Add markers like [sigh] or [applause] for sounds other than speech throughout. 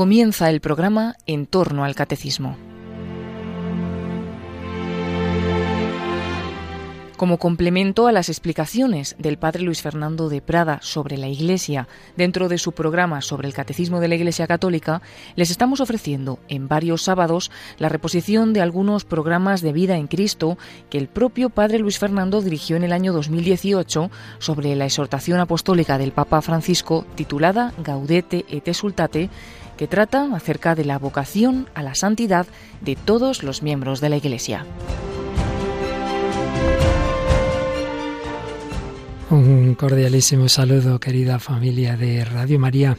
Comienza el programa En torno al Catecismo. Como complemento a las explicaciones del padre Luis Fernando de Prada sobre la Iglesia dentro de su programa sobre el Catecismo de la Iglesia Católica, les estamos ofreciendo en varios sábados la reposición de algunos programas de vida en Cristo que el propio padre Luis Fernando dirigió en el año 2018 sobre la exhortación apostólica del Papa Francisco titulada Gaudete et Exultate que trata acerca de la vocación a la santidad de todos los miembros de la Iglesia. Un cordialísimo saludo, querida familia de Radio María.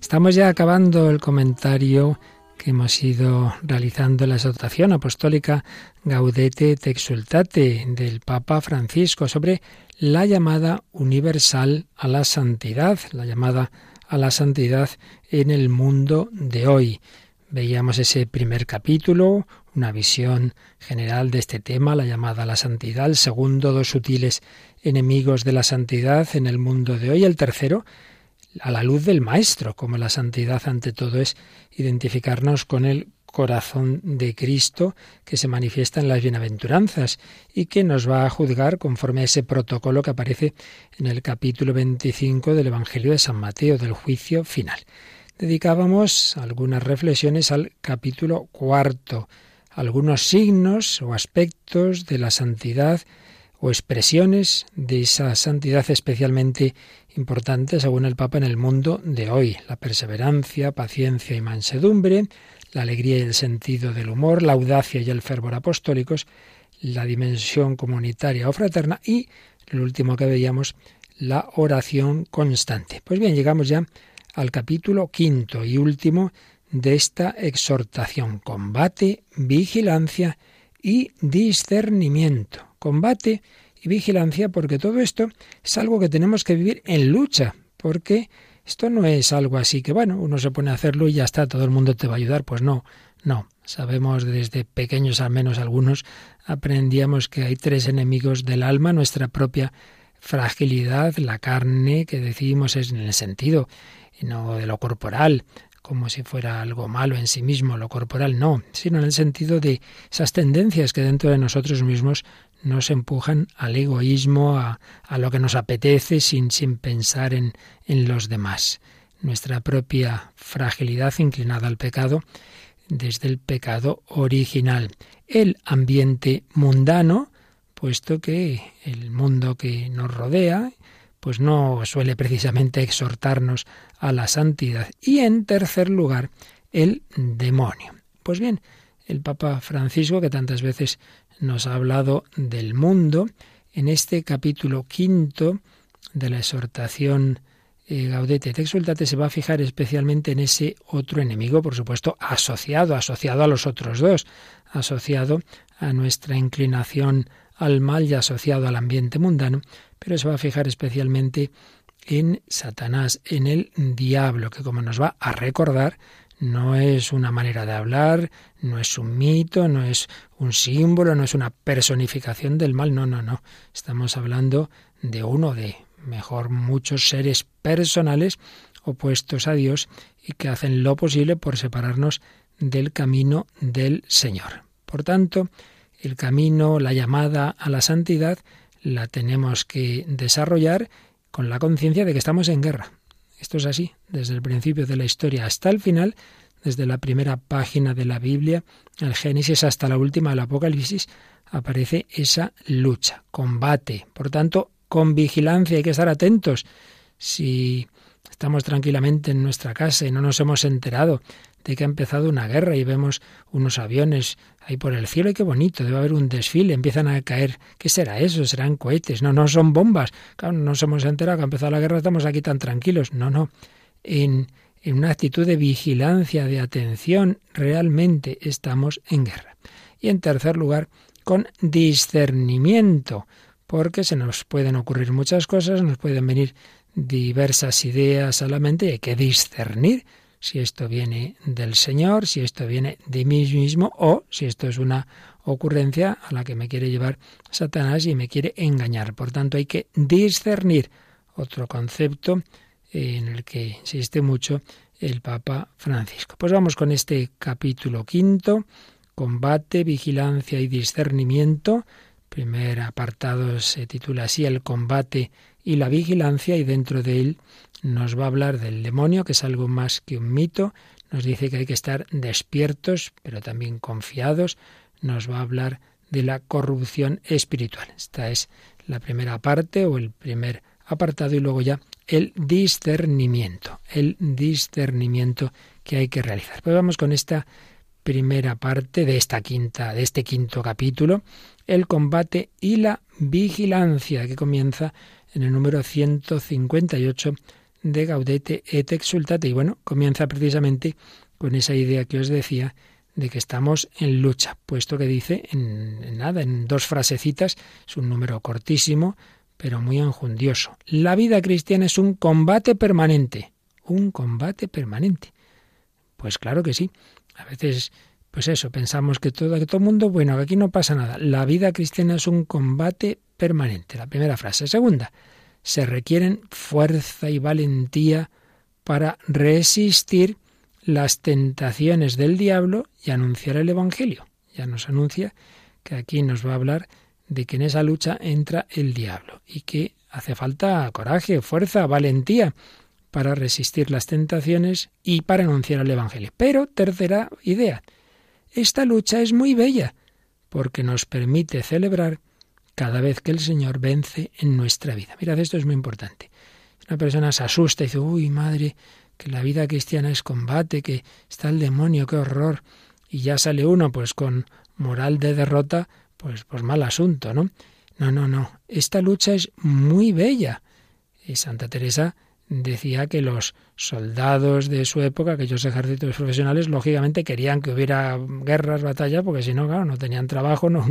Estamos ya acabando el comentario que hemos ido realizando la exhortación apostólica Gaudete te exultate del Papa Francisco sobre la llamada universal a la santidad, la llamada a la santidad en el mundo de hoy. Veíamos ese primer capítulo, una visión general de este tema, la llamada a la santidad, el segundo, dos sutiles enemigos de la santidad en el mundo de hoy. El tercero, a la luz del Maestro, como la santidad ante todo es identificarnos con el corazón de Cristo que se manifiesta en las bienaventuranzas y que nos va a juzgar conforme a ese protocolo que aparece en el capítulo 25 del Evangelio de San Mateo, del juicio final. Dedicábamos algunas reflexiones al capítulo cuarto, algunos signos o aspectos de la santidad o expresiones de esa santidad especialmente importante según el Papa en el mundo de hoy, la perseverancia, paciencia y mansedumbre, la alegría y el sentido del humor, la audacia y el fervor apostólicos, la dimensión comunitaria o fraterna y, lo último que veíamos, la oración constante. Pues bien, llegamos ya al capítulo quinto y último de esta exhortación, combate, vigilancia y discernimiento combate y vigilancia, porque todo esto es algo que tenemos que vivir en lucha, porque esto no es algo así que, bueno, uno se pone a hacerlo y ya está, todo el mundo te va a ayudar. Pues no, no. Sabemos desde pequeños, al menos algunos, aprendíamos que hay tres enemigos del alma, nuestra propia fragilidad, la carne, que decimos es en el sentido, no de lo corporal, como si fuera algo malo en sí mismo, lo corporal no, sino en el sentido de esas tendencias que dentro de nosotros mismos nos empujan al egoísmo, a, a lo que nos apetece sin, sin pensar en, en los demás. Nuestra propia fragilidad inclinada al pecado desde el pecado original. El ambiente mundano, puesto que el mundo que nos rodea, pues no suele precisamente exhortarnos a la santidad. Y en tercer lugar, el demonio. Pues bien, el Papa Francisco, que tantas veces nos ha hablado del mundo, en este capítulo quinto de la exhortación eh, Gaudete. Et Exultate se va a fijar especialmente en ese otro enemigo, por supuesto, asociado, asociado a los otros dos, asociado a nuestra inclinación al mal y asociado al ambiente mundano, pero se va a fijar especialmente en Satanás, en el diablo, que como nos va a recordar, no es una manera de hablar, no es un mito, no es un símbolo, no es una personificación del mal, no, no, no. Estamos hablando de uno de, mejor, muchos seres personales opuestos a Dios y que hacen lo posible por separarnos del camino del Señor. Por tanto, el camino, la llamada a la santidad, la tenemos que desarrollar con la conciencia de que estamos en guerra, esto es así, desde el principio de la historia hasta el final, desde la primera página de la Biblia, el Génesis, hasta la última del Apocalipsis, aparece esa lucha, combate. Por tanto, con vigilancia hay que estar atentos. Si estamos tranquilamente en nuestra casa y no nos hemos enterado de que ha empezado una guerra y vemos unos aviones ahí por el cielo y qué bonito, debe haber un desfile, empiezan a caer, ¿qué será eso? ¿Serán cohetes? No, no son bombas. Claro, no nos hemos enterado que ha empezado la guerra, estamos aquí tan tranquilos. No, no. En, en una actitud de vigilancia, de atención, realmente estamos en guerra. Y en tercer lugar, con discernimiento, porque se nos pueden ocurrir muchas cosas, nos pueden venir diversas ideas a la mente y hay que discernir si esto viene del Señor, si esto viene de mí mismo o si esto es una ocurrencia a la que me quiere llevar Satanás y me quiere engañar. Por tanto, hay que discernir. Otro concepto en el que insiste mucho el Papa Francisco. Pues vamos con este capítulo quinto, combate, vigilancia y discernimiento. Primer apartado se titula así el combate y la vigilancia y dentro de él nos va a hablar del demonio, que es algo más que un mito, nos dice que hay que estar despiertos, pero también confiados, nos va a hablar de la corrupción espiritual. Esta es la primera parte o el primer apartado y luego ya el discernimiento, el discernimiento que hay que realizar. Pues vamos con esta primera parte de esta quinta, de este quinto capítulo, el combate y la vigilancia, que comienza en el número 158 de Gaudete et Exultate. Y bueno, comienza precisamente con esa idea que os decía de que estamos en lucha, puesto que dice en, nada, en dos frasecitas, es un número cortísimo, pero muy enjundioso. La vida cristiana es un combate permanente, un combate permanente. Pues claro que sí. A veces, pues eso, pensamos que todo, que todo mundo, bueno, que aquí no pasa nada. La vida cristiana es un combate permanente. La primera frase. Segunda, se requieren fuerza y valentía para resistir las tentaciones del diablo y anunciar el Evangelio. Ya nos anuncia que aquí nos va a hablar de que en esa lucha entra el diablo y que hace falta coraje, fuerza, valentía para resistir las tentaciones y para anunciar el Evangelio. Pero, tercera idea, esta lucha es muy bella porque nos permite celebrar cada vez que el Señor vence en nuestra vida. Mirad, esto es muy importante. Una persona se asusta y dice, uy, madre, que la vida cristiana es combate, que está el demonio, qué horror. Y ya sale uno pues con moral de derrota, pues, pues mal asunto, ¿no? No, no, no. Esta lucha es muy bella. Y Santa Teresa decía que los soldados de su época, aquellos ejércitos profesionales, lógicamente querían que hubiera guerras, batallas, porque si no, claro, no tenían trabajo, [laughs] no,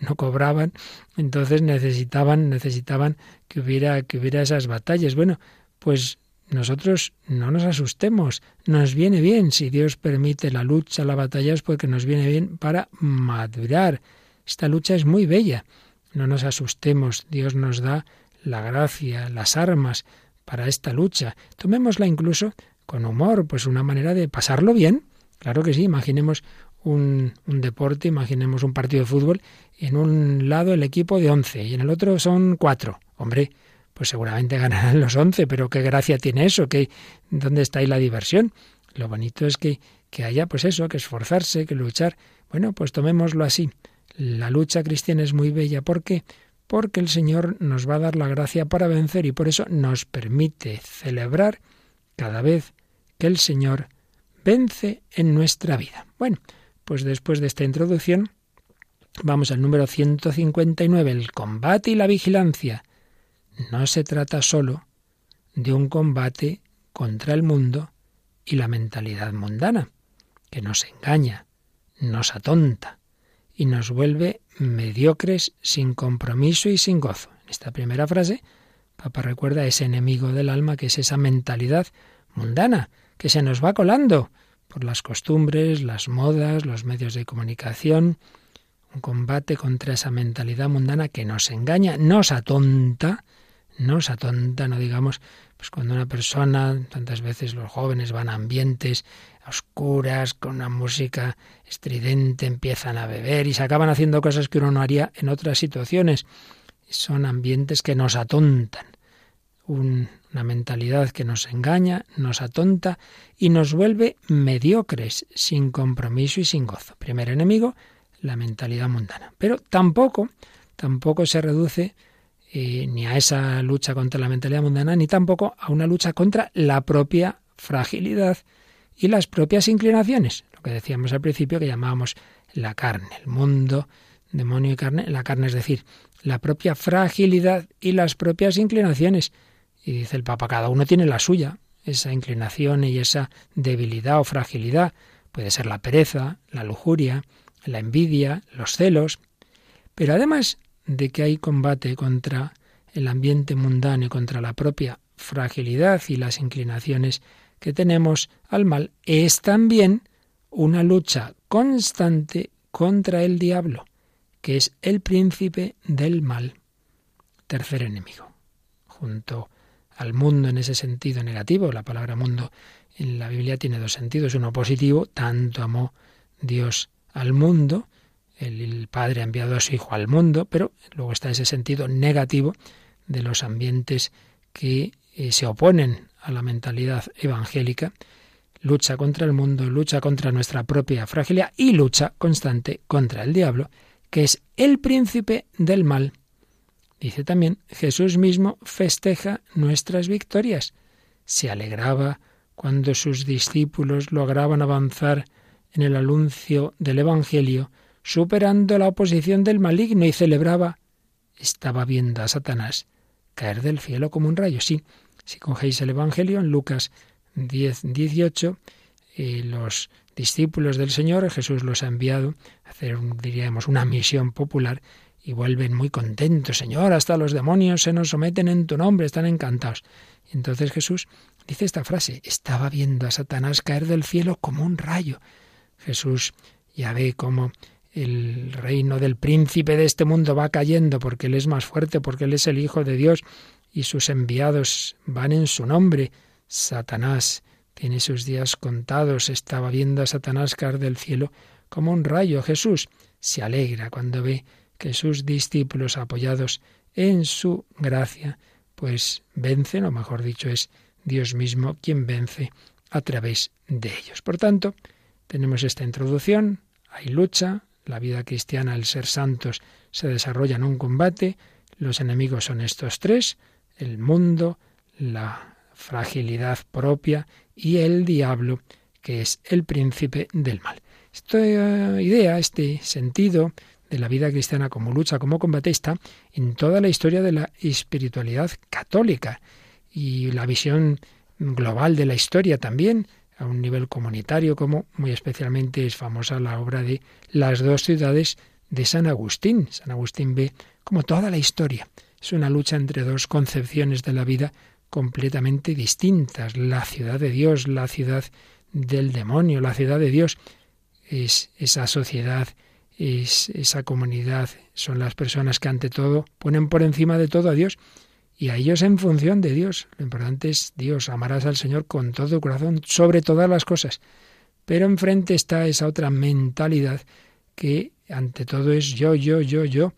no cobraban, entonces necesitaban, necesitaban que hubiera, que hubiera esas batallas. Bueno, pues nosotros no nos asustemos, nos viene bien, si Dios permite la lucha, la batalla, es porque nos viene bien para madurar. Esta lucha es muy bella, no nos asustemos, Dios nos da la gracia, las armas, para esta lucha. Tomémosla incluso con humor, pues una manera de pasarlo bien. Claro que sí, imaginemos un, deporte, imaginemos un partido de fútbol, en un lado el equipo de 11 y en el otro son cuatro. Hombre, pues seguramente [laughs] ganarán los 11, pero qué gracia tiene eso, ¿Qué, ¿dónde está ahí la diversión? Lo bonito es que, que haya, pues eso, que esforzarse, que luchar. Bueno, pues tomémoslo así. La lucha cristiana es muy bella. ¿Por qué? Porque el Señor nos va a dar la gracia para vencer y por eso nos permite celebrar cada vez que el Señor vence en nuestra vida. Bueno, pues después de esta introducción, vamos al número 159, el combate y la vigilancia. No se trata solo de un combate contra el mundo y la mentalidad mundana, que nos engaña, nos atonta, y nos vuelve mediocres sin compromiso y sin gozo. En esta primera frase, Papa recuerda ese enemigo del alma que es esa mentalidad mundana que se nos va colando por las costumbres, las modas, los medios de comunicación, un combate contra esa mentalidad mundana que nos engaña, nos atonta, nos atonta, no digamos, pues cuando una persona, tantas veces los jóvenes van a ambientes oscuras, con una música estridente, empiezan a beber y se acaban haciendo cosas que uno no haría en otras situaciones. Son ambientes que nos atontan, una mentalidad que nos engaña, nos atonta y nos vuelve mediocres, sin compromiso y sin gozo. Primer enemigo, la mentalidad mundana. Pero tampoco, tampoco se reduce eh, ni a esa lucha contra la mentalidad mundana, ni tampoco a una lucha contra la propia fragilidad y las propias inclinaciones, lo que decíamos al principio que llamábamos la carne, el mundo, demonio y carne, la carne es decir, la propia fragilidad y las propias inclinaciones. Y dice el Papa, cada uno tiene la suya, esa inclinación y esa debilidad o fragilidad. Puede ser la pereza, la lujuria, la envidia, los celos. Pero además de que hay combate contra el ambiente mundano y contra la propia fragilidad y las inclinaciones que tenemos al mal es también una lucha constante contra el diablo, que es el príncipe del mal, tercer enemigo. Junto al mundo en ese sentido negativo. La palabra mundo en la Biblia tiene dos sentidos. Uno positivo, tanto amó Dios al mundo, el, Padre ha enviado a su Hijo al mundo, pero luego está ese sentido negativo de los ambientes que eh, se oponen a la mentalidad evangélica, lucha contra el mundo, lucha contra nuestra propia fragilidad y lucha constante contra el diablo, que es el príncipe del mal. Dice también, Jesús mismo festeja nuestras victorias. Se alegraba cuando sus discípulos lograban avanzar en el anuncio del Evangelio, superando la oposición del maligno y celebraba, estaba viendo a Satanás caer del cielo como un rayo. Sí, si cogéis el Evangelio en Lucas 10, 18, eh, los discípulos del Señor, Jesús los ha enviado a hacer, diríamos, una misión popular y vuelven muy contentos. Señor, hasta los demonios se nos someten en tu nombre, están encantados. entonces Jesús dice esta frase, estaba viendo a Satanás caer del cielo como un rayo. Jesús ya ve cómo el reino del príncipe de este mundo va cayendo porque Él es más fuerte, porque Él es el Hijo de Dios y sus enviados van en su nombre. Satanás tiene sus días contados, estaba viendo a Satanás caer del cielo como un rayo. Jesús se alegra cuando ve que sus discípulos apoyados en su gracia, pues vencen, o mejor dicho, es Dios mismo quien vence a través de ellos. Por tanto, tenemos esta introducción, hay lucha, la vida cristiana, el ser santos, se desarrolla en un combate. Los enemigos son estos tres, el mundo, la fragilidad propia y el diablo, que es el príncipe del mal. Esta idea, este sentido de la vida cristiana como lucha, como combate, está en toda la historia de la espiritualidad católica y la visión global de la historia también a un nivel comunitario, como muy especialmente es famosa la obra de Las dos ciudades de San Agustín. San Agustín ve como toda la historia es una lucha entre dos concepciones de la vida completamente distintas. La ciudad de Dios, la ciudad del demonio, la ciudad de Dios es esa sociedad, es esa comunidad, son las personas que ante todo ponen por encima de todo a Dios y a ellos en función de Dios. Lo importante es Dios, amarás al Señor con todo tu corazón, sobre todas las cosas. Pero enfrente está esa otra mentalidad que ante todo es yo, yo, yo, yo,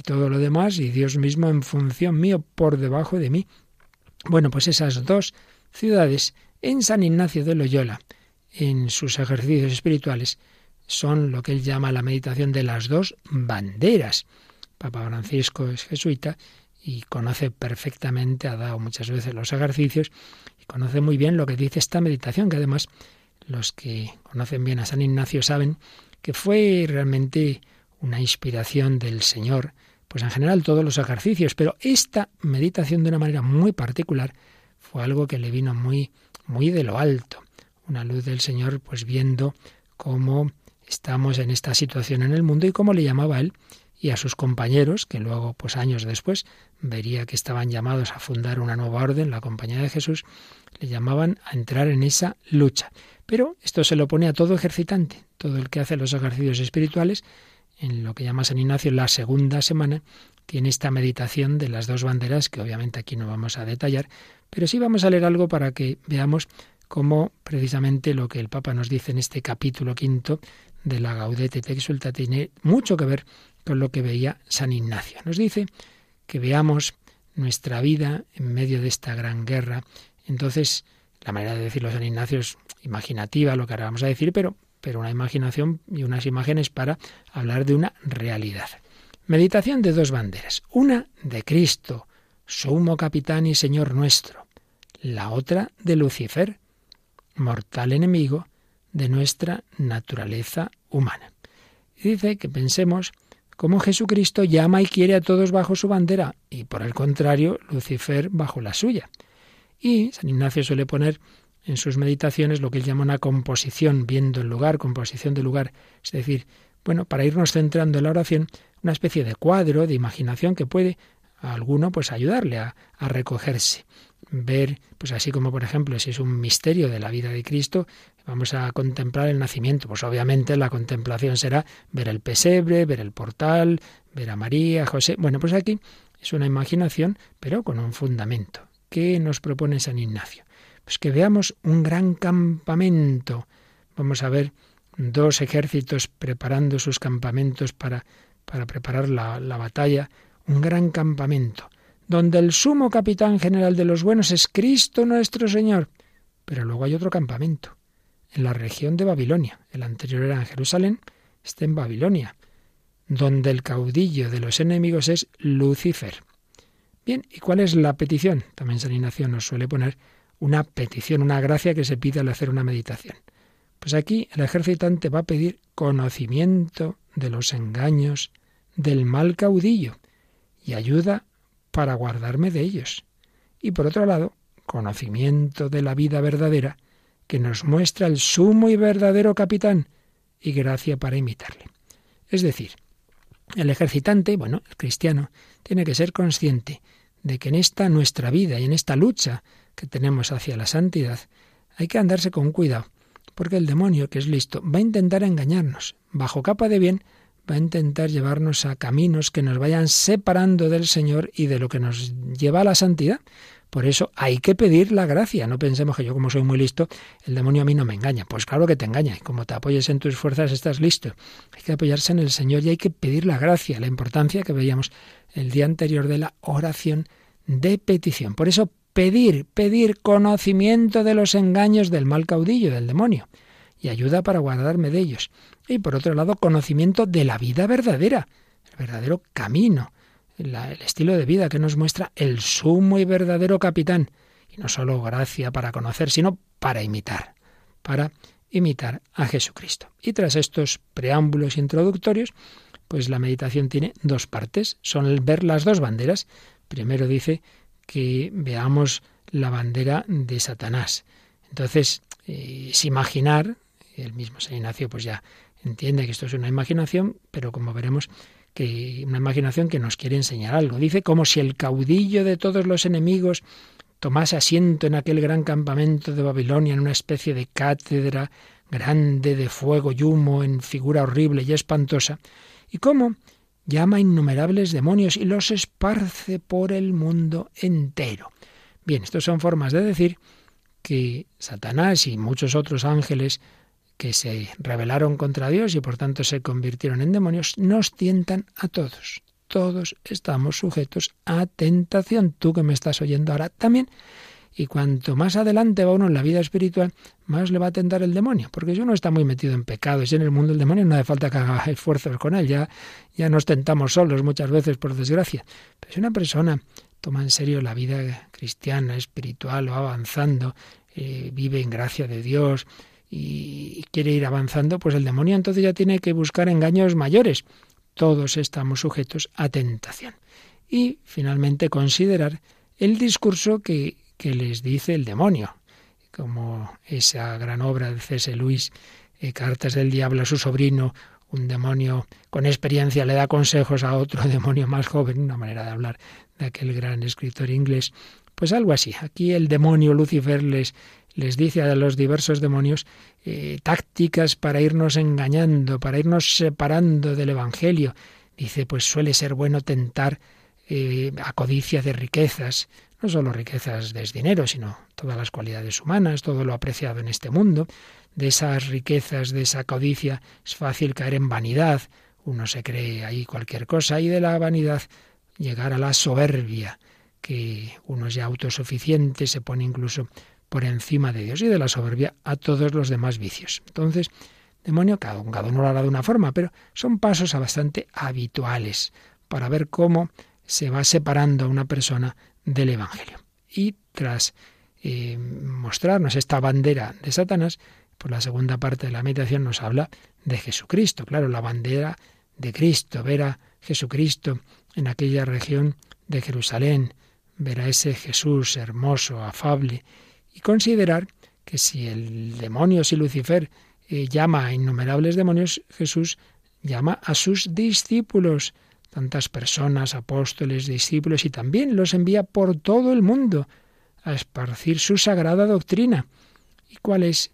y todo lo demás, y Dios mismo en función mío, por debajo de mí. Bueno, pues esas dos ciudades en San Ignacio de Loyola, en sus ejercicios espirituales, son lo que él llama la meditación de las dos banderas. Papa Francisco es jesuita y conoce perfectamente, ha dado muchas veces los ejercicios y conoce muy bien lo que dice esta meditación, que además los que conocen bien a San Ignacio saben que fue realmente una inspiración del Señor, pues en general todos los ejercicios, pero esta meditación de una manera muy particular fue algo que le vino muy muy de lo alto, una luz del Señor pues viendo cómo estamos en esta situación en el mundo y cómo le llamaba él y a sus compañeros, que luego, pues años después, vería que estaban llamados a fundar una nueva orden, la Compañía de Jesús, le llamaban a entrar en esa lucha. Pero esto se lo pone a todo ejercitante, todo el que hace los ejercicios espirituales, en lo que llama San Ignacio la segunda semana, tiene esta meditación de las dos banderas, que obviamente aquí no vamos a detallar, pero sí vamos a leer algo para que veamos cómo precisamente lo que el Papa nos dice en este capítulo quinto de la Gaudete te exulta tiene mucho que ver con lo que veía San Ignacio. Nos dice que veamos nuestra vida en medio de esta gran guerra. Entonces, la manera de decirlo San Ignacio es imaginativa, lo que ahora vamos a decir, pero, pero una imaginación y unas imágenes para hablar de una realidad. Meditación de dos banderas. Una de Cristo, sumo capitán y Señor nuestro. La otra de Lucifer, mortal enemigo de nuestra naturaleza humana. Dice que pensemos cómo Jesucristo llama y quiere a todos bajo su bandera y por el contrario Lucifer bajo la suya. Y San Ignacio suele poner en sus meditaciones lo que él llama una composición, viendo el lugar, composición de lugar, es decir, bueno, para irnos centrando en la oración, una especie de cuadro, de imaginación que puede a alguno pues ayudarle a, a recogerse ver, pues así como por ejemplo, si es un misterio de la vida de Cristo, Vamos a contemplar el nacimiento. Pues obviamente la contemplación será ver el pesebre, ver el portal, ver a María, José. Bueno, pues aquí es una imaginación, pero con un fundamento. ¿Qué nos propone San Ignacio? Pues que veamos un gran campamento. Vamos a ver dos ejércitos preparando sus campamentos para, para preparar la, la batalla. Un gran campamento, donde el sumo capitán general de los buenos es Cristo nuestro Señor. Pero luego hay otro campamento, en la región de Babilonia. El anterior era en Jerusalén, está en Babilonia, donde el caudillo de los enemigos es Lucifer. Bien, ¿y cuál es la petición? También San Ignacio nos suele poner una petición, una gracia que se pide al hacer una meditación. Pues aquí el ejercitante va a pedir conocimiento de los engaños del mal caudillo y ayuda para guardarme de ellos. Y por otro lado, conocimiento de la vida verdadera que nos muestra el sumo y verdadero capitán y gracia para imitarle. Es decir, el ejercitante, bueno, el cristiano, tiene que ser consciente de que en esta nuestra vida y en esta lucha que tenemos hacia la santidad, hay que andarse con cuidado, porque el demonio, que es listo, va a intentar engañarnos. Bajo capa de bien, va a intentar llevarnos a caminos que nos vayan separando del Señor y de lo que nos lleva a la santidad. Por eso hay que pedir la gracia. No pensemos que yo como soy muy listo, el demonio a mí no me engaña. Pues claro que te engaña. Y como te apoyes en tus fuerzas, estás listo. Hay que apoyarse en el Señor y hay que pedir la gracia, la importancia que veíamos el día anterior de la oración de petición. Por eso pedir, pedir conocimiento de los engaños del mal caudillo, del demonio, y ayuda para guardarme de ellos. Y por otro lado, conocimiento de la vida verdadera, el verdadero camino el estilo de vida que nos muestra el sumo y verdadero capitán. Y no solo gracia para conocer, sino para imitar, para imitar a Jesucristo. Y tras estos preámbulos introductorios, pues la meditación tiene dos partes. Son ver las dos banderas. Primero dice que veamos la bandera de Satanás. Entonces, eh, es imaginar, el mismo San Ignacio pues ya entiende que esto es una imaginación, pero como veremos, que una imaginación que nos quiere enseñar algo. Dice como si el caudillo de todos los enemigos tomase asiento en aquel gran campamento de Babilonia, en una especie de cátedra grande de fuego y humo, en figura horrible y espantosa, y cómo llama innumerables demonios y los esparce por el mundo entero. Bien, estas son formas de decir que Satanás y muchos otros ángeles que se rebelaron contra Dios y por tanto se convirtieron en demonios, nos tientan a todos. Todos estamos sujetos a tentación. Tú que me estás oyendo ahora también. Y cuanto más adelante va uno en la vida espiritual, más le va a tentar el demonio. Porque si uno está muy metido en pecados y en el mundo del demonio, no hace falta que haga esfuerzos con él. Ya, ya nos tentamos solos muchas veces, por desgracia. Pero si una persona toma en serio la vida cristiana, espiritual, va avanzando, eh, vive en gracia de Dios, y quiere ir avanzando, pues el demonio entonces ya tiene que buscar engaños mayores. Todos estamos sujetos a tentación. Y finalmente considerar el discurso que, que les dice el demonio, como esa gran obra de C.S. Luis, eh, Cartas del Diablo a su sobrino, un demonio con experiencia le da consejos a otro [laughs] demonio más joven, una manera de hablar de aquel gran escritor inglés. Pues algo así. Aquí el demonio Lucifer les les dice a los diversos demonios eh, tácticas para irnos engañando, para irnos separando del Evangelio. Dice, pues suele ser bueno tentar eh, a codicia de riquezas, no solo riquezas de dinero, sino todas las cualidades humanas, todo lo apreciado en este mundo. De esas riquezas, de esa codicia, es fácil caer en vanidad, uno se cree ahí cualquier cosa, y de la vanidad llegar a la soberbia, que uno es ya autosuficiente, se pone incluso por encima de Dios y de la soberbia a todos los demás vicios. Entonces, demonio, cada, uno lo hará de una forma, pero son pasos bastante habituales para ver cómo se va separando a una persona del Evangelio. Y tras eh, mostrarnos esta bandera de Satanás, por la segunda parte de la meditación nos habla de Jesucristo, claro, la bandera de Cristo, ver a Jesucristo en aquella región de Jerusalén, ver a ese Jesús hermoso, afable, y considerar que si el demonio, si Lucifer eh, llama a innumerables demonios, Jesús llama a sus discípulos, tantas personas, apóstoles, discípulos, y también los envía por todo el mundo a esparcir su sagrada doctrina. ¿Y cuál es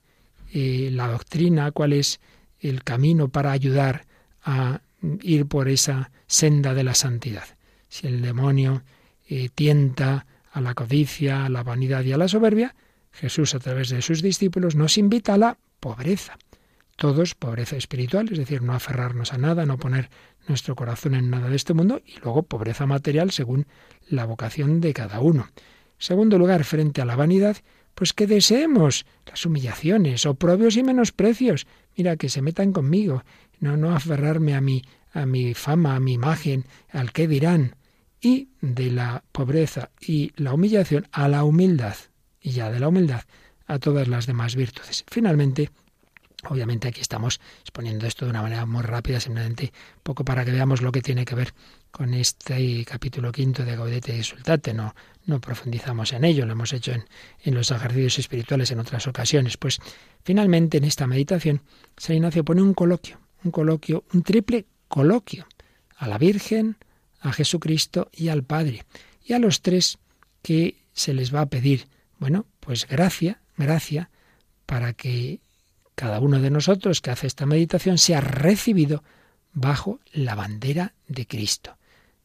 eh, la doctrina? ¿Cuál es el camino para ayudar a ir por esa senda de la santidad? Si el demonio eh, tienta a la codicia, a la vanidad y a la soberbia, Jesús a través de sus discípulos nos invita a la pobreza. Todos pobreza espiritual, es decir, no aferrarnos a nada, no poner nuestro corazón en nada de este mundo, y luego pobreza material según la vocación de cada uno. Segundo lugar, frente a la vanidad, pues que deseemos las humillaciones, oprobios y menosprecios. Mira, que se metan conmigo, no, no aferrarme a mi, a mi fama, a mi imagen, al qué dirán. Y de la pobreza y la humillación a la humildad, y ya de la humildad a todas las demás virtudes. Finalmente, Obviamente aquí estamos exponiendo esto de una manera muy rápida, simplemente poco para que veamos lo que tiene que ver con este capítulo quinto de Gaudete y Sultate. No, no profundizamos en ello, lo hemos hecho en, en, los ejercicios espirituales en otras ocasiones. Pues finalmente en esta meditación, San Ignacio pone un coloquio, un coloquio, un triple coloquio a la Virgen, a Jesucristo y al Padre. Y a los tres que se les va a pedir, bueno, pues gracia, gracia, para que cada uno de nosotros que hace esta meditación sea recibido bajo la bandera de Cristo.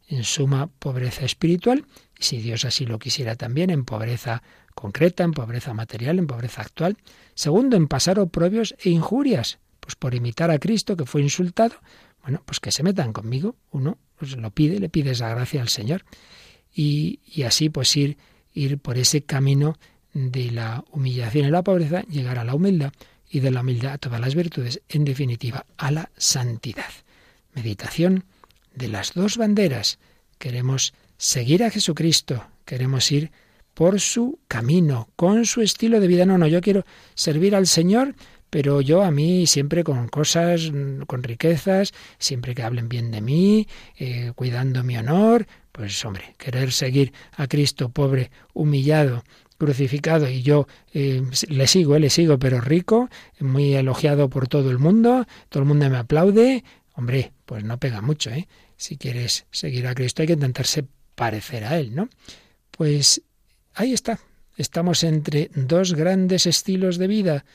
En suma pobreza espiritual, si Dios así lo quisiera también, en pobreza concreta, en pobreza material, en pobreza actual. Segundo, en pasar oprobios e injurias, pues por imitar a Cristo que fue insultado, bueno, pues que se metan conmigo. Uno pues lo pide, le pide esa gracia al Señor. Y, y así pues ir, ir por ese camino de la humillación y la pobreza, llegar a la humildad y de la humildad a todas las virtudes, en definitiva, a la santidad. Meditación de las dos banderas. Queremos seguir a Jesucristo, queremos ir por su camino, con su estilo de vida. No, no, yo quiero servir al Señor, pero yo a mí siempre con cosas, con riquezas, siempre que hablen bien de mí, eh, cuidando mi honor, pues hombre, querer seguir a Cristo pobre, humillado, crucificado y yo eh, le sigo, eh, le sigo, pero rico, muy elogiado por todo el mundo, todo el mundo me aplaude, hombre, pues no pega mucho, ¿eh? Si quieres seguir a Cristo hay que intentarse parecer a Él, ¿no? Pues ahí está, estamos entre dos grandes estilos de vida,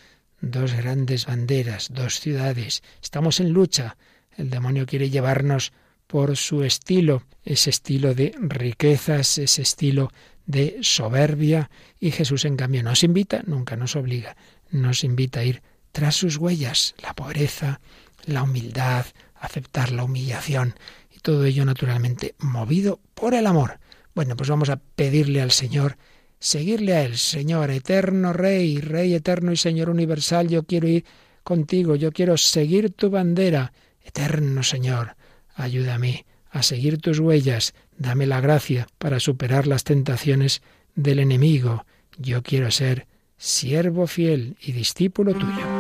dos grandes banderas, dos ciudades, estamos en lucha, el demonio quiere llevarnos por su estilo, ese estilo de riquezas, ese estilo de soberbia y Jesús en cambio nos invita, nunca nos obliga, nos invita a ir tras sus huellas, la pobreza, la humildad, aceptar la humillación y todo ello naturalmente movido por el amor. Bueno, pues vamos a pedirle al Señor, seguirle a Él, Señor, eterno Rey, Rey eterno y Señor universal, yo quiero ir contigo, yo quiero seguir tu bandera, eterno Señor, ayúdame a seguir tus huellas, dame la gracia para superar las tentaciones del enemigo. Yo quiero ser siervo fiel y discípulo tuyo.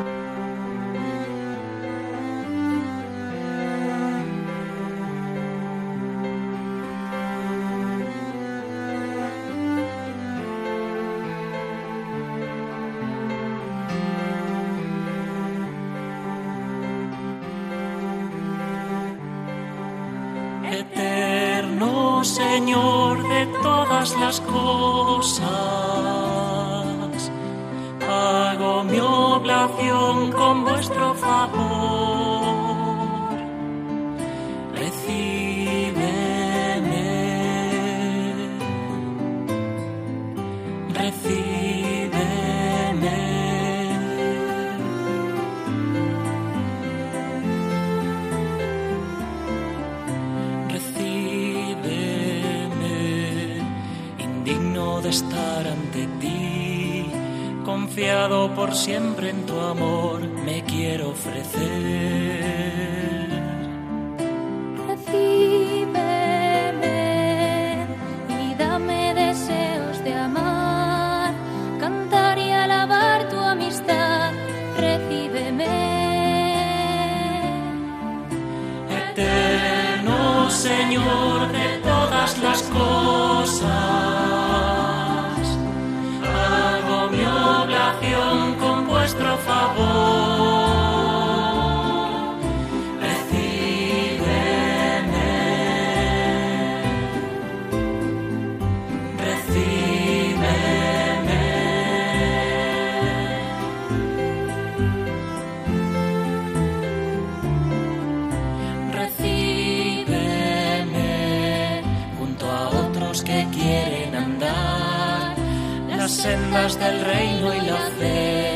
Sendas del reino y la fe,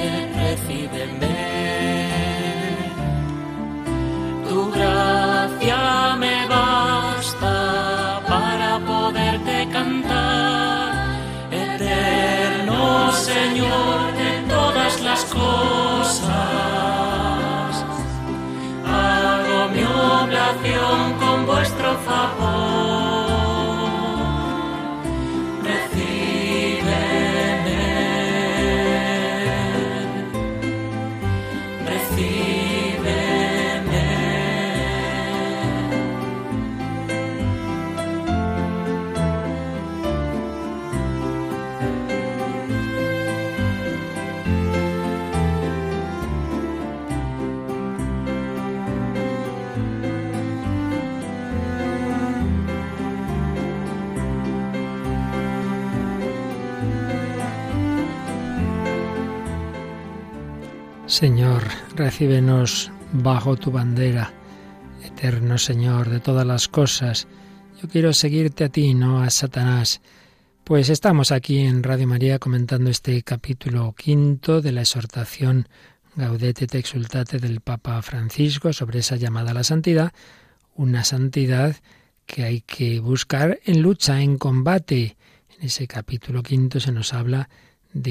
Señor, recíbenos bajo tu bandera, eterno Señor de todas las cosas. Yo quiero seguirte a ti, no a Satanás. Pues estamos aquí en Radio María comentando este capítulo quinto de la exhortación Gaudete te exultate del Papa Francisco sobre esa llamada a la santidad, una santidad que hay que buscar en lucha, en combate. En ese capítulo quinto se nos habla de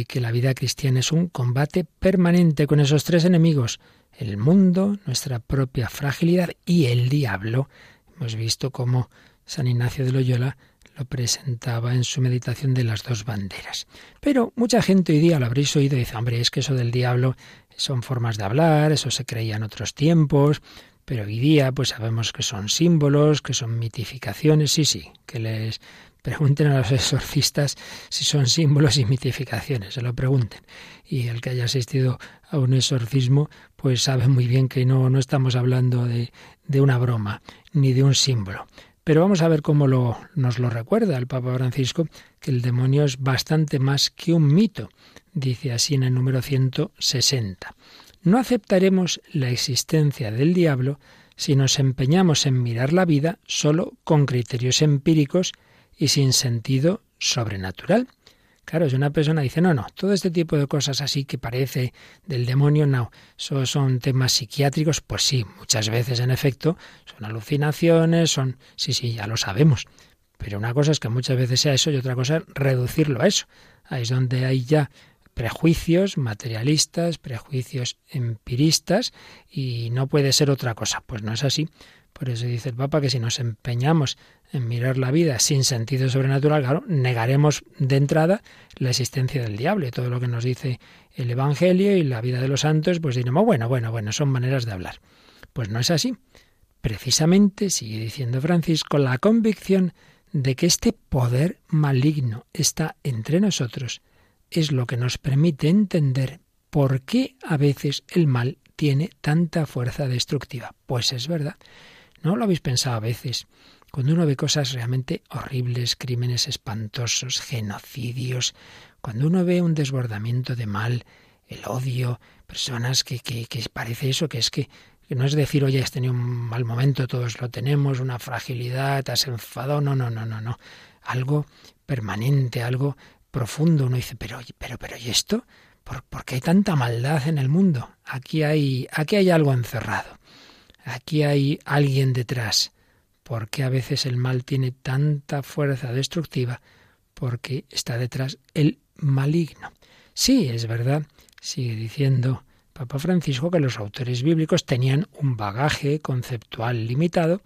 que la vida cristiana es un combate permanente con esos tres enemigos, el mundo, nuestra propia fragilidad y el diablo. Hemos visto cómo San Ignacio de Loyola lo presentaba en su meditación de las dos banderas. Pero mucha gente hoy día lo habréis oído y dice, hombre, es que eso del diablo son formas de hablar, eso se creía en otros tiempos, pero hoy día pues sabemos que son símbolos, que son mitificaciones, sí, sí, que les Pregunten a los exorcistas si son símbolos y mitificaciones, se lo pregunten. Y el que haya asistido a un exorcismo, pues sabe muy bien que no, no estamos hablando de, de una broma ni de un símbolo. Pero vamos a ver cómo lo, nos lo recuerda el Papa Francisco, que el demonio es bastante más que un mito, dice así en el número 160. No aceptaremos la existencia del diablo si nos empeñamos en mirar la vida solo con criterios empíricos y sin sentido sobrenatural. Claro, si una persona dice, no, no, todo este tipo de cosas así que parece del demonio, no, eso son temas psiquiátricos, pues sí, muchas veces en efecto son alucinaciones, son, sí, sí, ya lo sabemos. Pero una cosa es que muchas veces sea eso y otra cosa es reducirlo a eso. Ahí es donde hay ya prejuicios materialistas, prejuicios empiristas y no puede ser otra cosa. Pues no es así. Por eso dice el Papa que si nos empeñamos en mirar la vida sin sentido sobrenatural, claro, negaremos de entrada la existencia del diablo y todo lo que nos dice el Evangelio y la vida de los santos, pues diremos, bueno, bueno, bueno, son maneras de hablar. Pues no es así. Precisamente, sigue diciendo Francisco, la convicción de que este poder maligno está entre nosotros es lo que nos permite entender por qué a veces el mal tiene tanta fuerza destructiva. Pues es verdad. ¿No lo habéis pensado a veces? Cuando uno ve cosas realmente horribles, crímenes espantosos, genocidios, cuando uno ve un desbordamiento de mal, el odio, personas que, que, que parece eso, que es que, no es decir, oye, has tenido un mal momento, todos lo tenemos, una fragilidad, te has enfadado, no, no, no, no, no. Algo permanente, algo profundo. Uno dice, pero, pero, pero, ¿y esto? ¿Por, ¿Por, qué hay tanta maldad en el mundo? Aquí hay, aquí hay algo encerrado. Aquí hay alguien detrás. ¿Por qué a veces el mal tiene tanta fuerza destructiva? Porque está detrás el maligno. Sí, es verdad, sigue diciendo Papa Francisco que los autores bíblicos tenían un bagaje conceptual limitado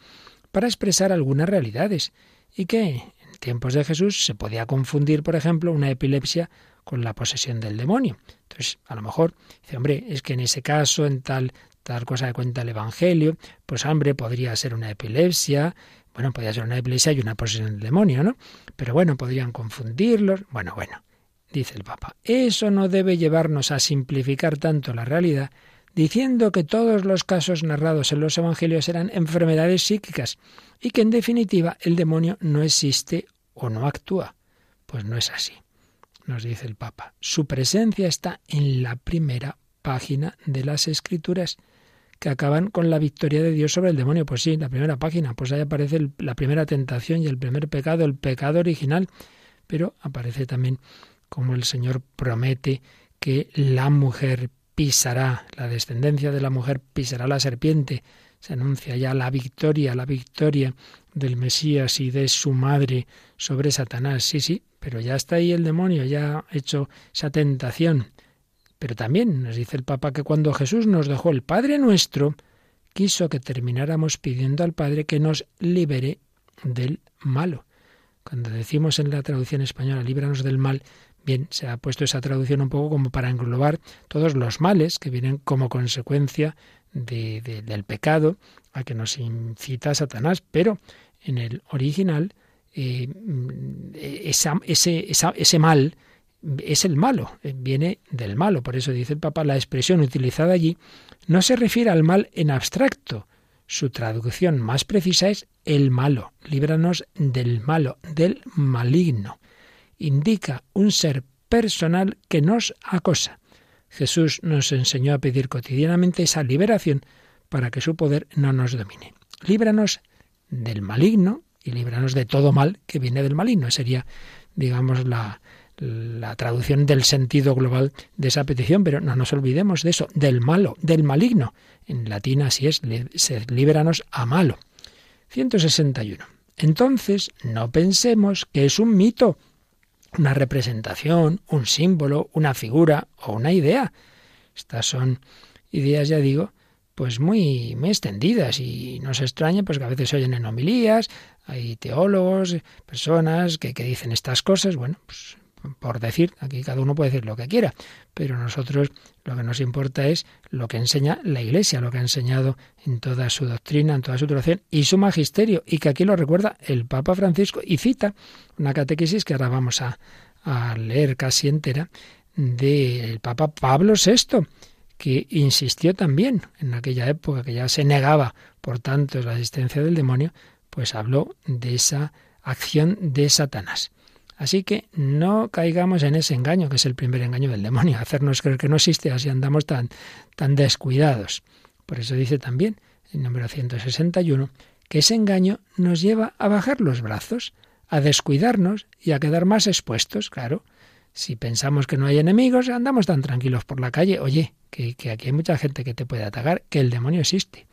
para expresar algunas realidades y que en tiempos de Jesús se podía confundir, por ejemplo, una epilepsia con la posesión del demonio. Entonces, a lo mejor dice, hombre, es que en ese caso, en tal tal cosa que cuenta el Evangelio, pues hambre podría ser una epilepsia, bueno, podría ser una epilepsia y una posesión del demonio, ¿no? Pero bueno, podrían confundirlos, bueno, bueno, dice el Papa, eso no debe llevarnos a simplificar tanto la realidad, diciendo que todos los casos narrados en los Evangelios eran enfermedades psíquicas y que en definitiva el demonio no existe o no actúa. Pues no es así, nos dice el Papa. Su presencia está en la primera página de las Escrituras que acaban con la victoria de Dios sobre el demonio. Pues sí, la primera página, pues ahí aparece la primera tentación y el primer pecado, el pecado original, pero aparece también como el Señor promete que la mujer pisará, la descendencia de la mujer pisará la serpiente. Se anuncia ya la victoria, la victoria del Mesías y de su madre sobre Satanás. Sí, sí, pero ya está ahí el demonio, ya ha hecho esa tentación. Pero también nos dice el Papa que cuando Jesús nos dejó el Padre nuestro, quiso que termináramos pidiendo al Padre que nos libere del malo. Cuando decimos en la traducción española, líbranos del mal, bien, se ha puesto esa traducción un poco como para englobar todos los males que vienen como consecuencia del pecado a que nos incita Satanás, pero en el original eh, ese, ese mal es el malo, eh, viene del malo. Por eso dice el Papa, la expresión utilizada allí no se refiere al mal en abstracto. Su traducción más precisa es el malo. Líbranos del malo, del maligno. Indica un ser personal que nos acosa. Jesús nos enseñó a pedir cotidianamente esa liberación para que su poder no nos domine. Líbranos del maligno y líbranos de todo mal que viene del maligno. Sería, digamos, la, la traducción del sentido global de esa petición, pero no nos olvidemos de eso, del malo, del maligno. En latín así es, líbranos a malo. 161. Entonces, no pensemos que es un mito, una representación, un símbolo, una figura o una idea. Estas son ideas, ya digo, pues muy, muy extendidas y no se extraña pues que a veces se oyen en homilías, hay teólogos, personas que, que dicen estas cosas, bueno, pues por decir, aquí cada uno puede decir lo que quiera, pero nosotros lo que nos importa es lo que enseña la Iglesia, lo que ha enseñado en toda su doctrina, en toda su tradición y su magisterio, y que aquí lo recuerda el Papa Francisco y cita una catequesis que ahora vamos a, a leer casi entera del Papa Pablo VI, que insistió también en aquella época que ya se negaba, por tanto, la existencia del demonio, pues habló de esa acción de Satanás. Así que no caigamos en ese engaño, que es el primer engaño del demonio, [laughs] hacernos creer que no existe, así andamos tan, tan descuidados. Por eso dice también, el número 161, que ese engaño nos lleva a bajar los brazos, a descuidarnos y a quedar más expuestos, claro. Si pensamos que no hay enemigos, andamos tan tranquilos por la calle. Oye, que, que aquí hay mucha gente que te puede atacar, que el demonio existe.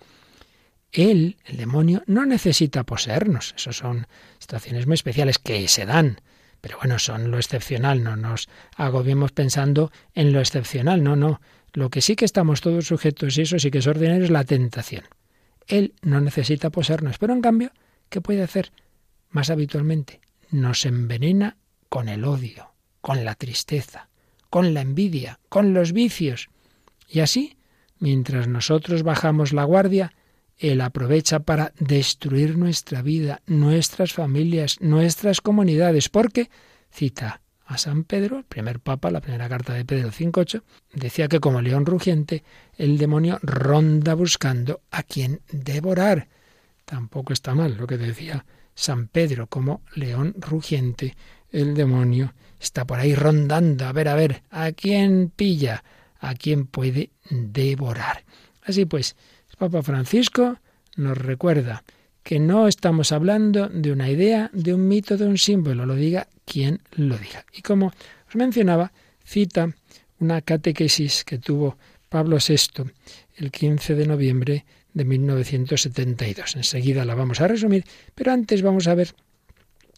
Él, el demonio, no necesita poseernos. Esas son situaciones muy especiales que se dan pero bueno, son lo excepcional, no nos agobiemos pensando en lo excepcional, no, no. Lo que sí que estamos todos sujetos, y eso sí que es ordinario, es la tentación. Él no necesita poseernos, pero en cambio, ¿qué puede hacer? Más habitualmente, nos envenena con el odio, con la tristeza, con la envidia, con los vicios. Y así, mientras nosotros bajamos la guardia, él aprovecha para destruir nuestra vida, nuestras familias, nuestras comunidades, porque, cita a San Pedro, el primer papa, la primera carta de Pedro 5.8, decía que como león rugiente, el demonio ronda buscando a quien devorar. Tampoco está mal lo que decía San Pedro, como león rugiente, el demonio está por ahí rondando, a ver, a ver, a quién pilla, a quién puede devorar. Así pues, Papa Francisco nos recuerda que no estamos hablando de una idea, de un mito, de un símbolo, lo diga quien lo diga. Y como os mencionaba, cita una catequesis que tuvo Pablo VI el 15 de noviembre de 1972. Enseguida la vamos a resumir, pero antes vamos a ver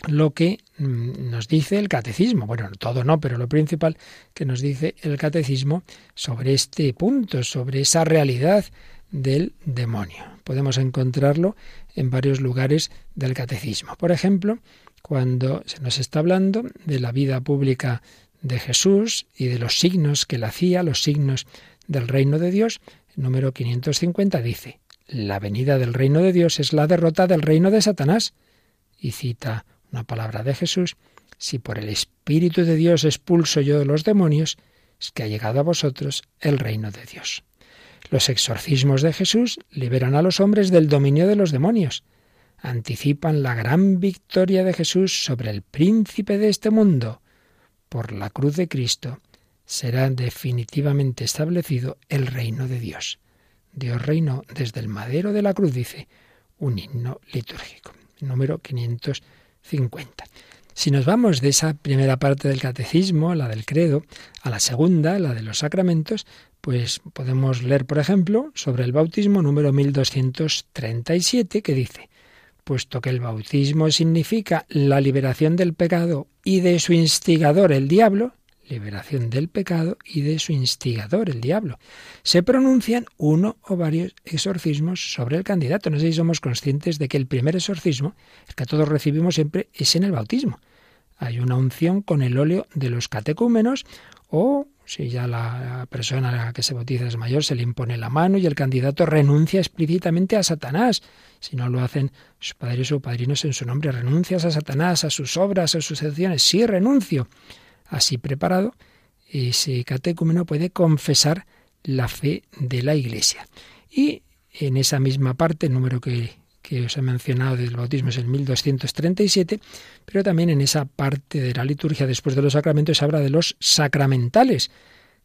lo que mm, nos dice el catecismo. Bueno, todo no, pero lo principal que nos dice el catecismo sobre este punto, sobre esa realidad del demonio. Podemos encontrarlo en varios lugares del catecismo. Por ejemplo, cuando se nos está hablando de la vida pública de Jesús y de los signos que él hacía, los signos del reino de Dios, el número 550 dice, la venida del reino de Dios es la derrota del reino de Satanás. Y cita una palabra de Jesús, si por el Espíritu de Dios expulso yo de los demonios, es que ha llegado a vosotros el reino de Dios. Los exorcismos de Jesús liberan a los hombres del dominio de los demonios. Anticipan la gran victoria de Jesús sobre el príncipe de este mundo. Por la cruz de Cristo será definitivamente establecido el reino de Dios. Dios reinó desde el madero de la cruz, dice un himno litúrgico, número 550. Si nos vamos de esa primera parte del catecismo, la del credo, a la segunda, la de los sacramentos, pues podemos leer, por ejemplo, sobre el bautismo número 1237, que dice, puesto que el bautismo significa la liberación del pecado y de su instigador, el diablo, liberación del pecado y de su instigador, el diablo. Se pronuncian uno o varios exorcismos sobre el candidato. No sé si somos conscientes de que el primer exorcismo, el que todos recibimos siempre, es en el bautismo. Hay una unción con el óleo de los catecúmenos o si ya la persona a la que se bautiza es mayor, se le impone la mano y el candidato renuncia explícitamente a Satanás. Si no lo hacen sus padres o padrinos en su nombre, renuncias a Satanás, a sus obras, a sus acciones. Sí, renuncio. Así preparado, ese catecúmeno puede confesar la fe de la Iglesia. Y en esa misma parte, número que que os he mencionado del bautismo es el 1237, pero también en esa parte de la liturgia después de los sacramentos se habla de los sacramentales,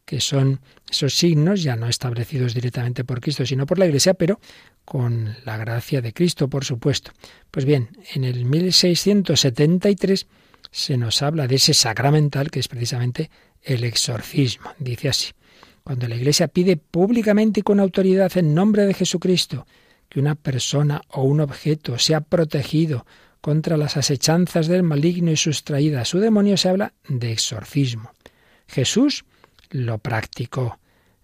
que son esos signos ya no establecidos directamente por Cristo, sino por la Iglesia, pero con la gracia de Cristo, por supuesto. Pues bien, en el 1673 se nos habla de ese sacramental que es precisamente el exorcismo. Dice así, cuando la Iglesia pide públicamente y con autoridad en nombre de Jesucristo, que una persona o un objeto sea protegido contra las asechanzas del maligno y sustraída a su demonio, se habla de exorcismo. Jesús lo practicó.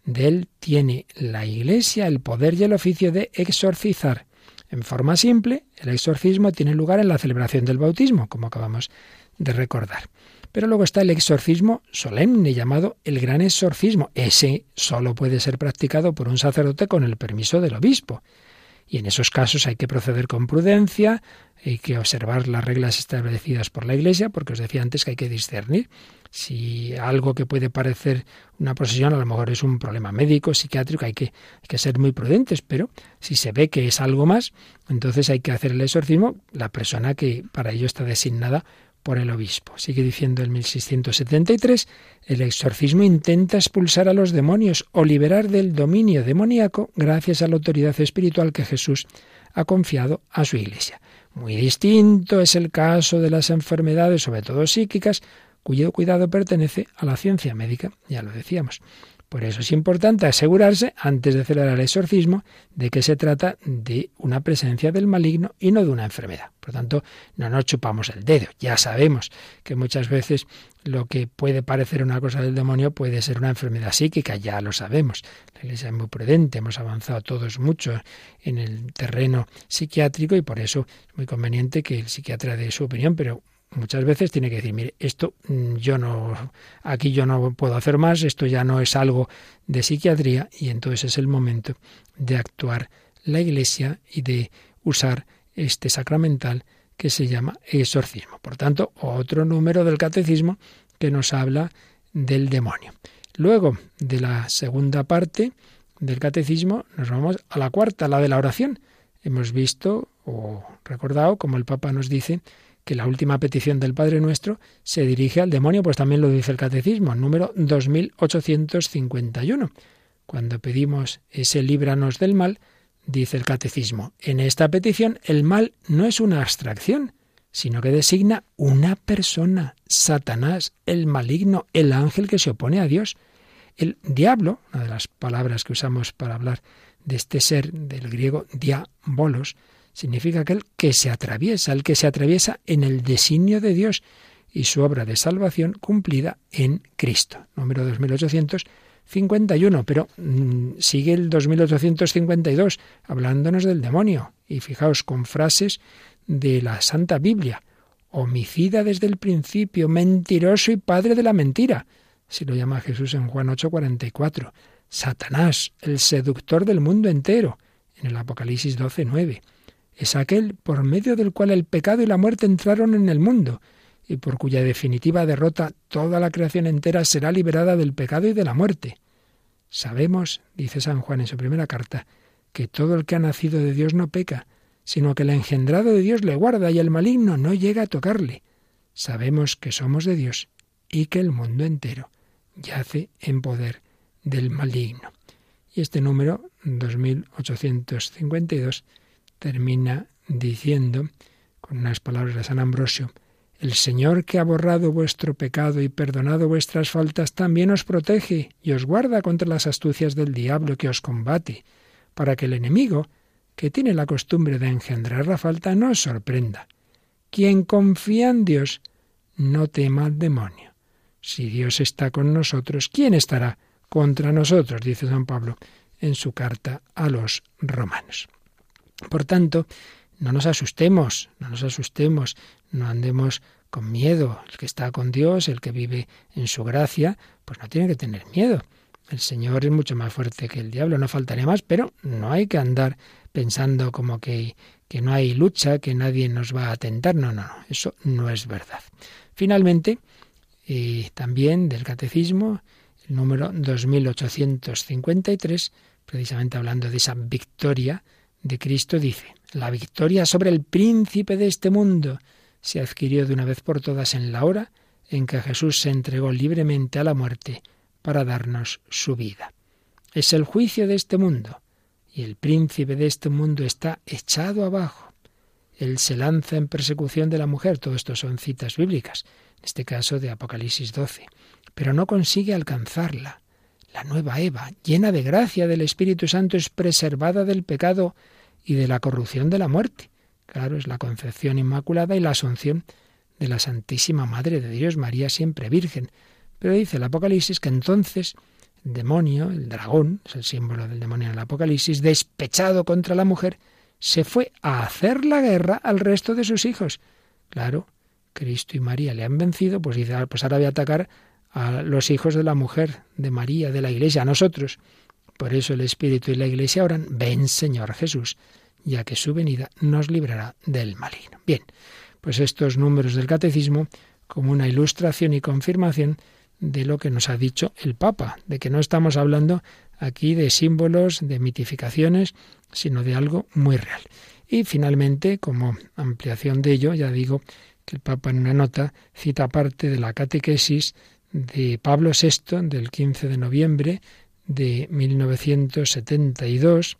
De él tiene la Iglesia el poder y el oficio de exorcizar. En forma simple, el exorcismo tiene lugar en la celebración del bautismo, como acabamos de recordar. Pero luego está el exorcismo solemne llamado el gran exorcismo. Ese solo puede ser practicado por un sacerdote con el permiso del obispo. Y en esos casos hay que proceder con prudencia, hay que observar las reglas establecidas por la Iglesia, porque os decía antes que hay que discernir. Si algo que puede parecer una posesión a lo mejor es un problema médico, psiquiátrico, hay que, hay que ser muy prudentes, pero si se ve que es algo más, entonces hay que hacer el exorcismo. La persona que para ello está designada por el obispo. Sigue diciendo el 1673, el exorcismo intenta expulsar a los demonios o liberar del dominio demoníaco gracias a la autoridad espiritual que Jesús ha confiado a su Iglesia. Muy distinto es el caso de las enfermedades, sobre todo psíquicas, cuyo cuidado pertenece a la ciencia médica, ya lo decíamos. Por eso es importante asegurarse, antes de celebrar el exorcismo, de que se trata de una presencia del maligno y no de una enfermedad. Por tanto, no nos chupamos el dedo. Ya sabemos que muchas veces lo que puede parecer una cosa del demonio puede ser una enfermedad psíquica, ya lo sabemos. La Iglesia es muy prudente, hemos avanzado todos mucho en el terreno psiquiátrico y por eso es muy conveniente que el psiquiatra dé su opinión, pero muchas veces tiene que decir, mire, esto mm, yo no, aquí yo no puedo hacer más, esto ya no es algo de psiquiatría y entonces es el momento de actuar la Iglesia y de usar este sacramental que se llama exorcismo. Por tanto, otro número del catecismo que nos habla del demonio. Luego de la segunda parte del catecismo nos vamos a la cuarta, la de la oración. Hemos visto o recordado, como el Papa nos dice, que la última petición del Padre Nuestro se dirige al demonio, pues también lo dice el Catecismo, número 2851. Cuando pedimos ese líbranos del mal, dice el Catecismo, en esta petición el mal no es una abstracción, sino que designa una persona, Satanás, el maligno, el ángel que se opone a Dios. El diablo, una de las palabras que usamos para hablar de este ser del griego diabolos, significa aquel que se atraviesa, el que se atraviesa en el designio de Dios y su obra de salvación cumplida en Cristo. Número 2851, pero mm, sigue el 2852 hablándonos del demonio. Y fijaos con frases de la Santa Biblia. Homicida desde el principio, mentiroso y padre de la mentira. Si lo llama Jesús en Juan 8:44. Satanás, el seductor del mundo entero, en el Apocalipsis 12:9 es aquel por medio del cual el pecado y la muerte entraron en el mundo, y por cuya definitiva derrota toda la creación entera será liberada del pecado y de la muerte. Sabemos, dice San Juan en su primera carta, que todo el que ha nacido de Dios no peca, sino que el engendrado de Dios le guarda y el maligno no llega a tocarle. Sabemos que somos de Dios y que el mundo entero yace en poder del maligno. Y este número, 2852, termina diciendo, con unas palabras de San Ambrosio, El Señor que ha borrado vuestro pecado y perdonado vuestras faltas también os protege y os guarda contra las astucias del diablo que os combate, para que el enemigo, que tiene la costumbre de engendrar la falta, no os sorprenda. Quien confía en Dios, no tema al demonio. Si Dios está con nosotros, ¿quién estará contra nosotros? dice San Pablo en su carta a los romanos. Por tanto, no nos asustemos, no nos asustemos, no andemos con miedo. El que está con Dios, el que vive en su gracia, pues no tiene que tener miedo. El Señor es mucho más fuerte que el diablo, no faltaría más, pero no hay que andar pensando como que, que no hay lucha, que nadie nos va a atentar. No, no, no, eso no es verdad. Finalmente, y también del Catecismo, el número 2853, precisamente hablando de esa victoria de Cristo, dice, la victoria sobre el príncipe de este mundo se adquirió de una vez por todas en la hora en que Jesús se entregó libremente a la muerte para darnos su vida. Es el juicio de este mundo, y el príncipe de este mundo está echado abajo. Él se lanza en persecución de la mujer, todo esto son citas bíblicas, en este caso de Apocalipsis 12, pero no consigue alcanzarla. La nueva Eva, llena de gracia del Espíritu Santo, es preservada del pecado y de la corrupción de la muerte. Claro, es la concepción inmaculada y la asunción de la Santísima Madre de Dios, María siempre Virgen. Pero dice el Apocalipsis que entonces el demonio, el dragón, es el símbolo del demonio en el Apocalipsis, despechado contra la mujer, se fue a hacer la guerra al resto de sus hijos. Claro, Cristo y María le han vencido, pues dice, ah, pues ahora voy a atacar a los hijos de la mujer, de María, de la Iglesia, a nosotros. Por eso el Espíritu y la Iglesia oran, ven Señor Jesús, ya que su venida nos librará del maligno. Bien, pues estos números del catecismo como una ilustración y confirmación de lo que nos ha dicho el Papa, de que no estamos hablando aquí de símbolos, de mitificaciones, sino de algo muy real. Y finalmente, como ampliación de ello, ya digo que el Papa en una nota cita parte de la catequesis de Pablo VI del 15 de noviembre de 1972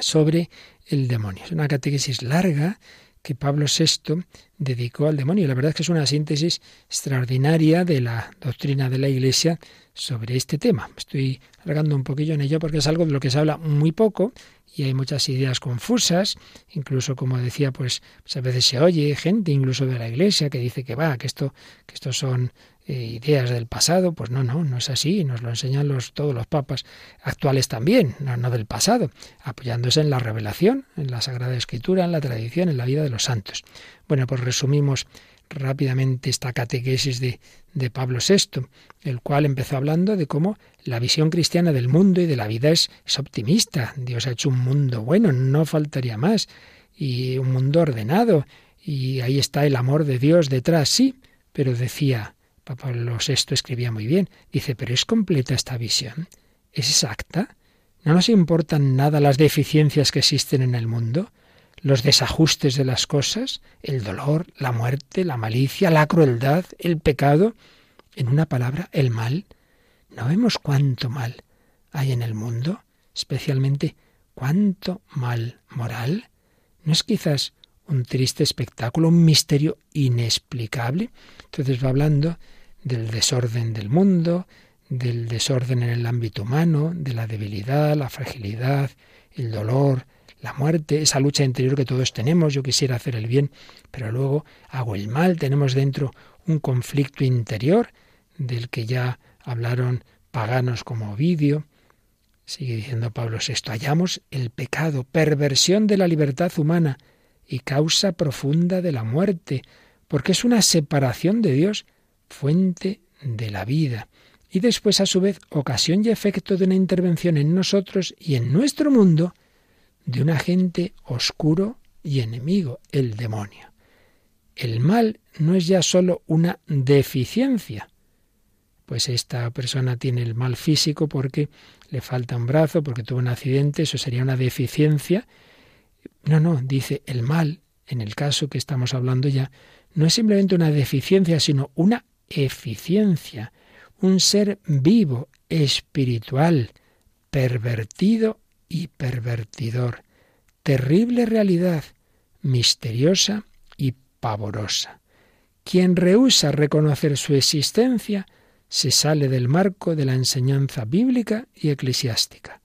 sobre el demonio. Es una catequesis larga que Pablo VI dedicó al demonio. La verdad es que es una síntesis extraordinaria de la doctrina de la Iglesia sobre este tema. Estoy alargando un poquillo en ello porque es algo de lo que se habla muy poco y hay muchas ideas confusas, incluso como decía, pues, pues a veces se oye gente incluso de la Iglesia que dice que va, que esto que estos son ideas del pasado, pues no, no, no es así, nos lo enseñan todos los papas actuales también, no, del pasado, apoyándose en la revelación, en la Sagrada Escritura, en la tradición, en la vida de los santos. Bueno, pues resumimos rápidamente esta catequesis de, de Pablo VI, el cual empezó hablando de cómo la visión cristiana del mundo y de la vida es optimista. Dios ha hecho un mundo bueno, no faltaría más, y un mundo ordenado, y ahí está el amor de Dios detrás, sí, pero decía, Pablo VI escribía muy bien. Dice, pero ¿es completa esta visión? ¿Es exacta? ¿No nos importan nada las deficiencias que existen en el mundo? ¿Los desajustes de las cosas? ¿El dolor, la muerte, la malicia, la crueldad, el pecado? En una palabra, el mal. ¿No vemos cuánto mal hay en el mundo? Especialmente, cuánto mal moral. ¿No es quizás un triste espectáculo, un misterio inexplicable? Entonces va hablando del desorden del mundo, del desorden en el ámbito humano, de la debilidad, la fragilidad, el dolor, la muerte, esa lucha interior que todos tenemos, yo quisiera hacer el bien, pero luego hago el mal, tenemos dentro un conflicto interior del que ya hablaron paganos como Ovidio. Sigue diciendo Pablo VI, hallamos el pecado, perversión de la libertad humana y causa profunda de la muerte, porque es una separación de Dios fuente de la vida, y después a su vez ocasión y efecto de una intervención en nosotros y en nuestro mundo de un agente oscuro y enemigo, el demonio. El mal no es ya sólo una deficiencia, pues esta persona tiene el mal físico porque le falta un brazo, porque tuvo un accidente, eso sería una deficiencia. No, no, dice el mal, en el caso que estamos hablando ya, no es simplemente una deficiencia, sino una eficiencia, un ser vivo, espiritual, pervertido y pervertidor, terrible realidad, misteriosa y pavorosa, Quien rehúsa reconocer su existencia se sale del marco de la enseñanza bíblica y eclesiástica,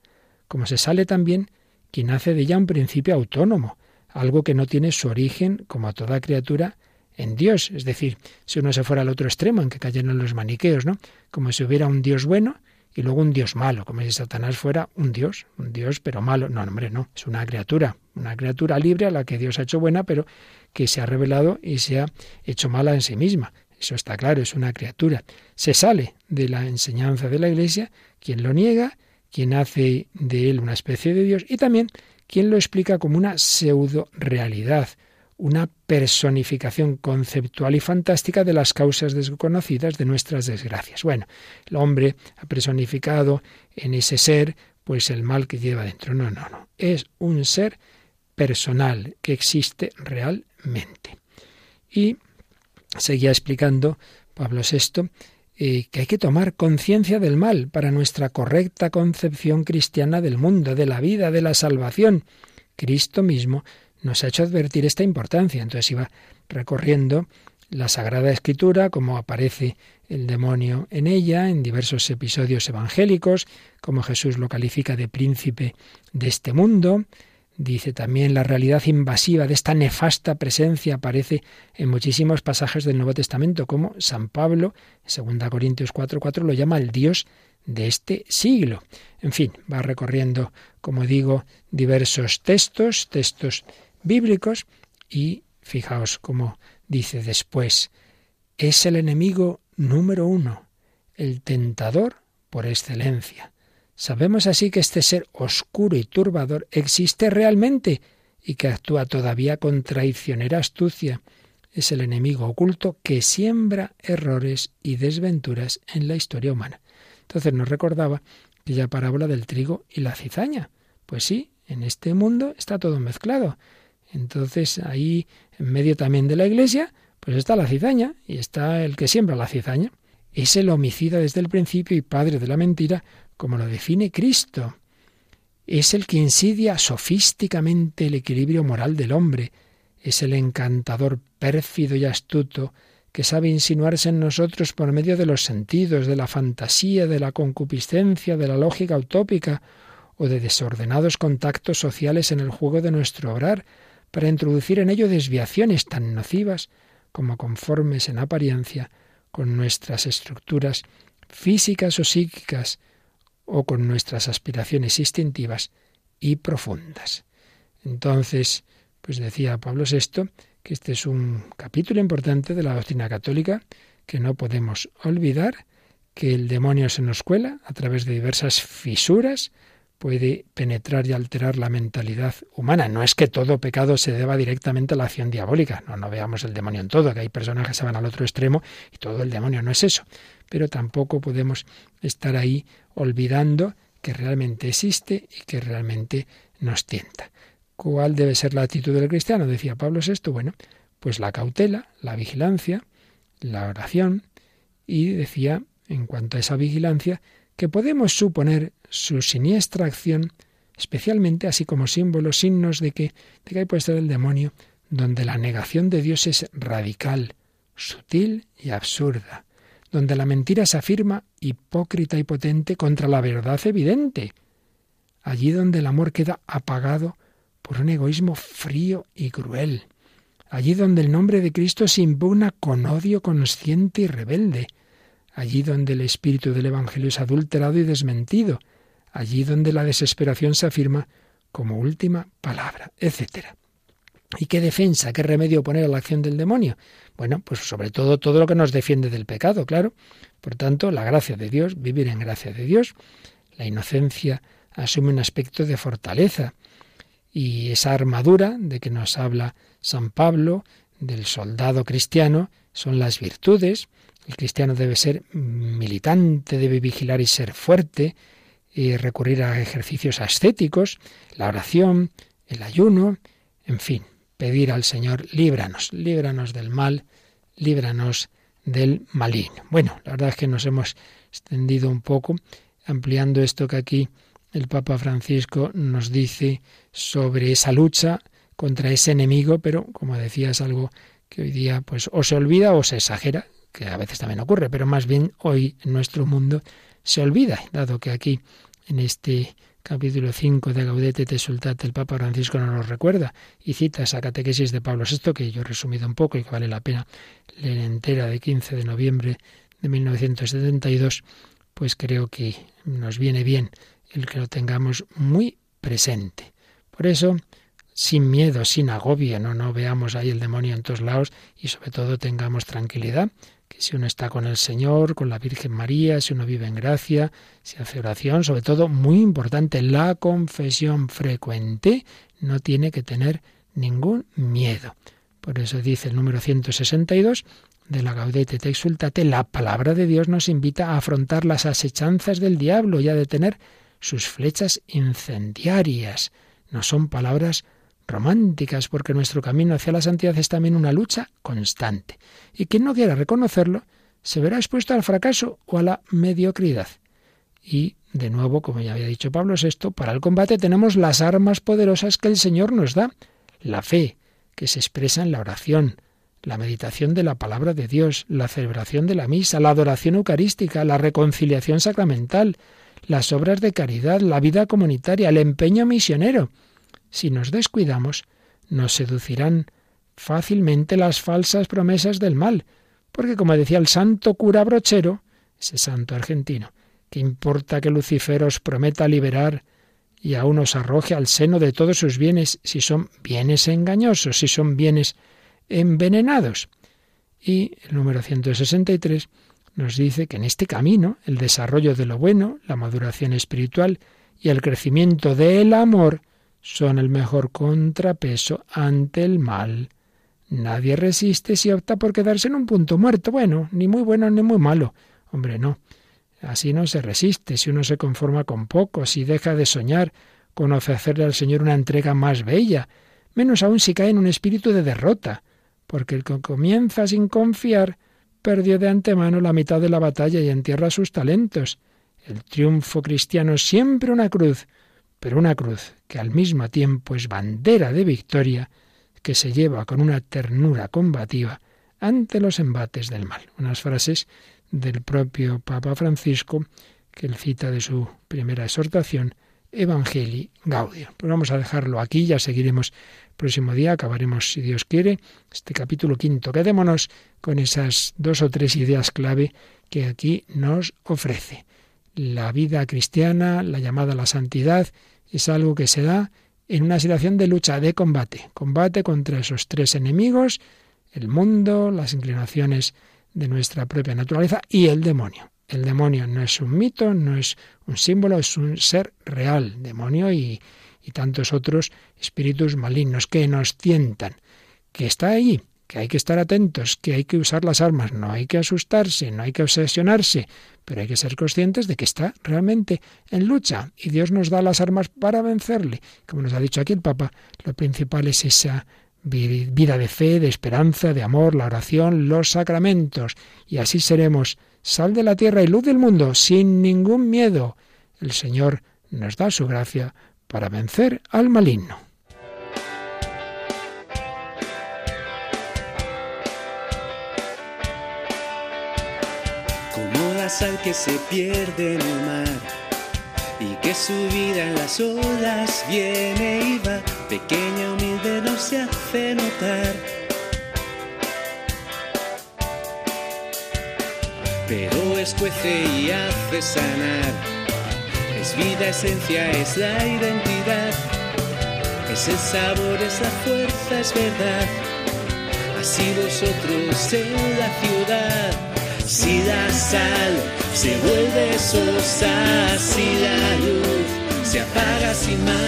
como se sale también quien hace de ella un principio autónomo, algo que no tiene su origen, como toda criatura, en Dios. Es decir, si uno se fuera al otro extremo, en que cayeron los maniqueos, ¿no? Como si hubiera un Dios bueno y luego un Dios malo, como si Satanás fuera un Dios, un Dios pero malo. No, hombre, no, es una criatura, una criatura libre a la que Dios ha hecho buena, pero que se ha revelado y se ha hecho mala en sí misma. Eso está claro, es una criatura. Se sale de la enseñanza de la Iglesia quien lo niega, quien hace de él una especie de Dios y también quien lo explica como una pseudo realidad, una personificación conceptual y fantástica de las causas desconocidas de nuestras desgracias. Bueno, el hombre ha personificado en ese ser pues el mal que lleva dentro. No, no, no. Es un ser personal que existe realmente. Y seguía explicando Pablo VI eh, que hay que tomar conciencia del mal para nuestra correcta concepción cristiana del mundo, de la vida, de la salvación. Cristo mismo nos ha hecho advertir esta importancia. Entonces iba recorriendo la Sagrada Escritura, cómo aparece el demonio en ella, en diversos episodios evangélicos, cómo Jesús lo califica de príncipe de este mundo. Dice también la realidad invasiva de esta nefasta presencia aparece en muchísimos pasajes del Nuevo Testamento, como San Pablo, en 2 Corintios 4:4, lo llama el Dios de este siglo. En fin, va recorriendo, como digo, diversos textos, textos bíblicos y fijaos cómo dice después, es el enemigo número uno, el tentador por excelencia. Sabemos así que este ser oscuro y turbador existe realmente y que actúa todavía con traicionera astucia. Es el enemigo oculto que siembra errores y desventuras en la historia humana. Entonces nos recordaba aquella parábola del trigo y la cizaña. Pues sí, en este mundo está todo mezclado. Entonces ahí, en medio también de la iglesia, pues está la cizaña y está el que siembra la cizaña. Es el homicida desde el principio y padre de la mentira, como lo define Cristo. Es el que insidia sofísticamente el equilibrio moral del hombre. Es el encantador pérfido y astuto que sabe insinuarse en nosotros por medio de los sentidos, de la fantasía, de la concupiscencia, de la lógica utópica o de desordenados contactos sociales en el juego de nuestro obrar, para introducir en ello desviaciones tan nocivas como conformes en apariencia con nuestras estructuras físicas o psíquicas o con nuestras aspiraciones instintivas y profundas. Entonces, pues decía Pablo VI que este es un capítulo importante de la doctrina católica que no podemos olvidar, que el demonio se nos cuela a través de diversas fisuras puede penetrar y alterar la mentalidad humana. No es que todo pecado se deba directamente a la acción diabólica. No, no veamos el demonio en todo, que hay personas que se van al otro extremo y todo el demonio no es eso. Pero tampoco podemos estar ahí olvidando que realmente existe y que realmente nos tienta. ¿Cuál debe ser la actitud del cristiano? Decía Pablo VI. Bueno, pues la cautela, la vigilancia, la oración y decía, en cuanto a esa vigilancia, que podemos suponer su siniestra acción, especialmente así como símbolos, signos de que, de que hay puede estar el demonio, donde la negación de Dios es radical, sutil y absurda, donde la mentira se afirma hipócrita y potente contra la verdad evidente, allí donde el amor queda apagado por un egoísmo frío y cruel, allí donde el nombre de Cristo se impugna con odio consciente y rebelde, allí donde el espíritu del Evangelio es adulterado y desmentido, allí donde la desesperación se afirma como última palabra, etc. ¿Y qué defensa, qué remedio poner a la acción del demonio? Bueno, pues sobre todo todo lo que nos defiende del pecado, claro. Por tanto, la gracia de Dios, vivir en gracia de Dios, la inocencia asume un aspecto de fortaleza y esa armadura de que nos habla San Pablo, del soldado cristiano, son las virtudes, el cristiano debe ser militante, debe vigilar y ser fuerte, y recurrir a ejercicios ascéticos, la oración, el ayuno, en fin, pedir al Señor, líbranos, líbranos del mal, líbranos del maligno. Bueno, la verdad es que nos hemos extendido un poco, ampliando esto que aquí el Papa Francisco nos dice sobre esa lucha contra ese enemigo, pero como decía es algo que hoy día pues o se olvida o se exagera, que a veces también ocurre, pero más bien hoy en nuestro mundo se olvida, dado que aquí en este capítulo 5 de Gaudete te Sultate el Papa Francisco nos lo recuerda y cita esa catequesis de Pablo VI que yo he resumido un poco y que vale la pena leer entera de 15 de noviembre de 1972, pues creo que nos viene bien el que lo tengamos muy presente. Por eso, sin miedo, sin agobio, no, no veamos ahí el demonio en todos lados y sobre todo tengamos tranquilidad, que si uno está con el Señor, con la Virgen María, si uno vive en gracia, si hace oración, sobre todo muy importante, la confesión frecuente, no tiene que tener ningún miedo. Por eso dice el número 162 de la Gaudete te exultate, la palabra de Dios nos invita a afrontar las asechanzas del diablo y a detener sus flechas incendiarias. No son palabras románticas, porque nuestro camino hacia la santidad es también una lucha constante. Y quien no quiera reconocerlo, se verá expuesto al fracaso o a la mediocridad. Y, de nuevo, como ya había dicho Pablo VI, para el combate tenemos las armas poderosas que el Señor nos da. La fe, que se expresa en la oración, la meditación de la palabra de Dios, la celebración de la misa, la adoración eucarística, la reconciliación sacramental, las obras de caridad, la vida comunitaria, el empeño misionero. Si nos descuidamos, nos seducirán fácilmente las falsas promesas del mal, porque como decía el santo cura brochero, ese santo argentino, que importa que Lucifer os prometa liberar y aún os arroje al seno de todos sus bienes, si son bienes engañosos, si son bienes envenenados. Y el número 163 nos dice que en este camino el desarrollo de lo bueno, la maduración espiritual y el crecimiento del amor son el mejor contrapeso ante el mal. Nadie resiste si opta por quedarse en un punto muerto. Bueno, ni muy bueno ni muy malo. Hombre, no. Así no se resiste si uno se conforma con poco, si deja de soñar con ofrecerle al Señor una entrega más bella, menos aún si cae en un espíritu de derrota, porque el que comienza sin confiar perdió de antemano la mitad de la batalla y entierra sus talentos. El triunfo cristiano es siempre una cruz, pero una cruz que al mismo tiempo es bandera de victoria que se lleva con una ternura combativa ante los embates del mal. Unas frases del propio Papa Francisco que él cita de su primera exhortación, Evangelii Gaudium. Pues vamos a dejarlo aquí, ya seguiremos el próximo día, acabaremos, si Dios quiere, este capítulo quinto. Quedémonos con esas dos o tres ideas clave que aquí nos ofrece. La vida cristiana, la llamada a la santidad, es algo que se da en una situación de lucha, de combate, combate contra esos tres enemigos, el mundo, las inclinaciones de nuestra propia naturaleza y el demonio. El demonio no es un mito, no es un símbolo, es un ser real, demonio y, y tantos otros espíritus malignos que nos tientan, que está ahí, que hay que estar atentos, que hay que usar las armas, no hay que asustarse, no hay que obsesionarse, pero hay que ser conscientes de que está realmente en lucha y Dios nos da las armas para vencerle. Como nos ha dicho aquí el Papa, lo principal es esa vida de fe, de esperanza, de amor, la oración, los sacramentos, y así seremos sal de la tierra y luz del mundo, sin ningún miedo. El Señor nos da su gracia para vencer al maligno. Sal que se pierde en el mar y que su vida en las olas viene y va, pequeña, humilde, no se hace notar. Pero escuece y hace sanar, es vida, esencia, es la identidad, es el sabor, es la fuerza, es verdad. Así vosotros en la ciudad si la sal se vuelve sosa, si la luz se apaga sin más,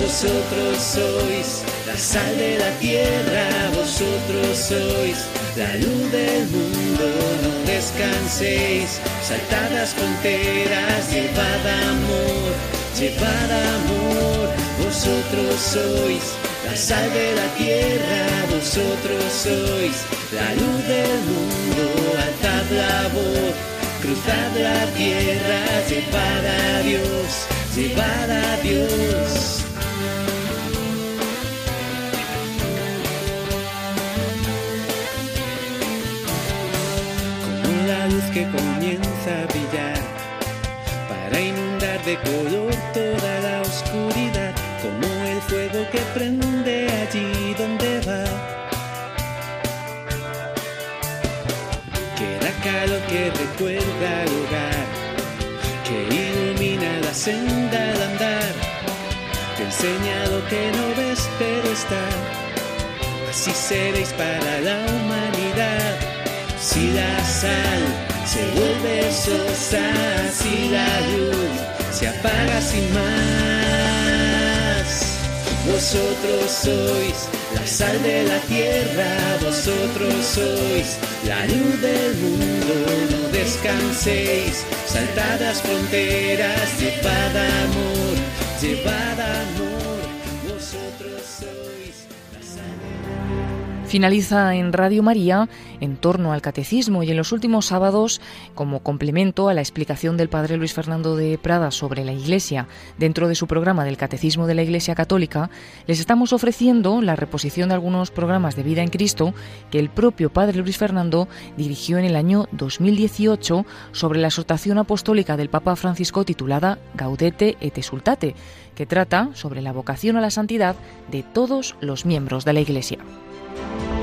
vosotros sois la sal de la tierra, vosotros sois la luz del mundo, no descanséis, saltad las fronteras, llevad amor, llevad amor, vosotros sois sal de la tierra, vosotros sois la luz del mundo, alzad la voz, cruzad la tierra, llevad a Dios, llevad a Dios. Que no ves pero está, así seréis para la humanidad. Si la sal se vuelve sosa, si la luz se apaga sin más. Vosotros sois la sal de la tierra, vosotros sois la luz del mundo, no descanséis, saltadas fronteras, llevad amor, llevad amor, Finaliza en Radio María en torno al catecismo y en los últimos sábados, como complemento a la explicación del padre Luis Fernando de Prada sobre la Iglesia dentro de su programa del Catecismo de la Iglesia Católica, les estamos ofreciendo la reposición de algunos programas de vida en Cristo que el propio padre Luis Fernando dirigió en el año 2018 sobre la exhortación apostólica del Papa Francisco titulada Gaudete et Exultate, que trata sobre la vocación a la santidad de todos los miembros de la Iglesia. Bye.